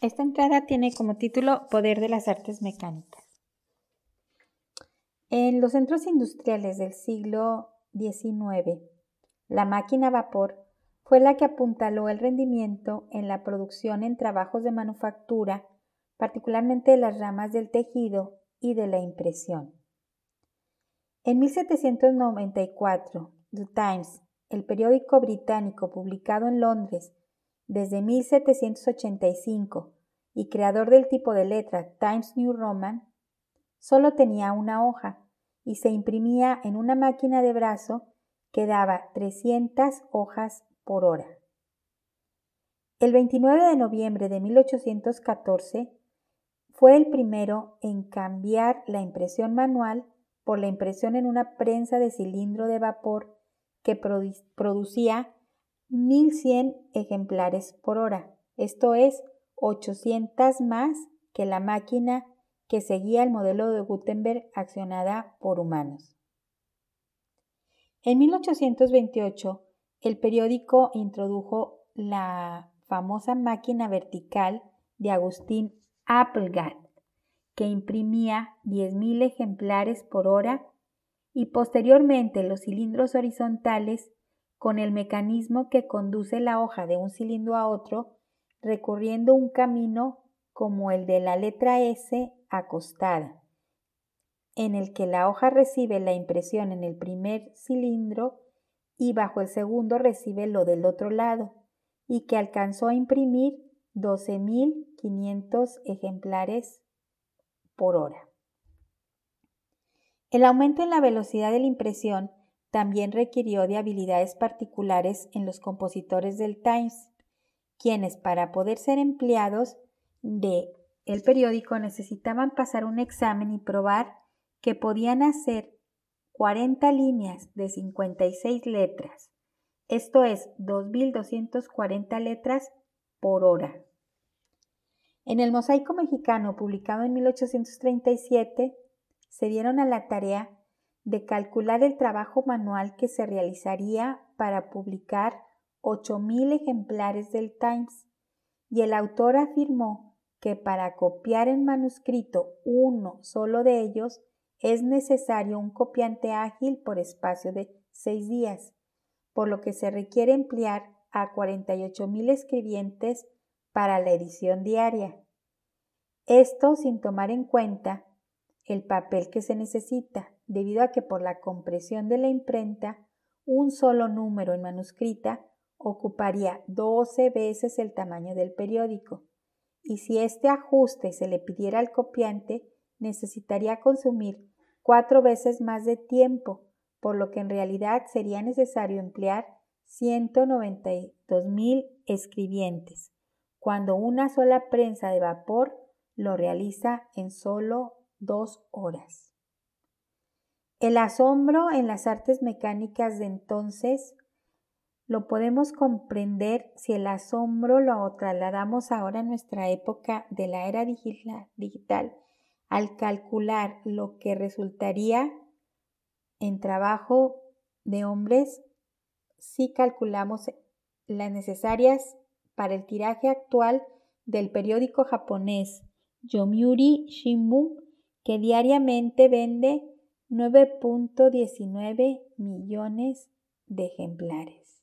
Esta entrada tiene como título Poder de las artes mecánicas. En los centros industriales del siglo XIX, la máquina a vapor fue la que apuntaló el rendimiento en la producción en trabajos de manufactura, particularmente de las ramas del tejido y de la impresión. En 1794, The Times, el periódico británico publicado en Londres desde 1785 y creador del tipo de letra Times New Roman, solo tenía una hoja y se imprimía en una máquina de brazo que daba 300 hojas por hora. El 29 de noviembre de 1814 fue el primero en cambiar la impresión manual por la impresión en una prensa de cilindro de vapor que producía 1100 ejemplares por hora, esto es 800 más que la máquina que seguía el modelo de Gutenberg accionada por humanos. En 1828, el periódico introdujo la famosa máquina vertical de Agustín Applegat, que imprimía 10.000 ejemplares por hora, y posteriormente los cilindros horizontales con el mecanismo que conduce la hoja de un cilindro a otro, recorriendo un camino como el de la letra S acostada, en el que la hoja recibe la impresión en el primer cilindro y bajo el segundo recibe lo del otro lado, y que alcanzó a imprimir 12.500 ejemplares por hora. El aumento en la velocidad de la impresión también requirió de habilidades particulares en los compositores del Times, quienes para poder ser empleados de el periódico necesitaban pasar un examen y probar que podían hacer 40 líneas de 56 letras, esto es 2.240 letras por hora. En el Mosaico Mexicano, publicado en 1837, se dieron a la tarea de calcular el trabajo manual que se realizaría para publicar 8.000 ejemplares del Times, y el autor afirmó que para copiar en manuscrito uno solo de ellos es necesario un copiante ágil por espacio de seis días, por lo que se requiere emplear a 48.000 escribientes para la edición diaria. Esto sin tomar en cuenta el papel que se necesita, debido a que por la compresión de la imprenta, un solo número en manuscrita ocuparía 12 veces el tamaño del periódico, y si este ajuste se le pidiera al copiante, necesitaría consumir cuatro veces más de tiempo, por lo que en realidad sería necesario emplear 192 mil escribientes, cuando una sola prensa de vapor lo realiza en solo dos horas. El asombro en las artes mecánicas de entonces lo podemos comprender si el asombro lo trasladamos ahora a nuestra época de la era digital al calcular lo que resultaría en trabajo de hombres si calculamos las necesarias para el tiraje actual del periódico japonés Yomiuri Shimbun que diariamente vende 9.19 millones de ejemplares.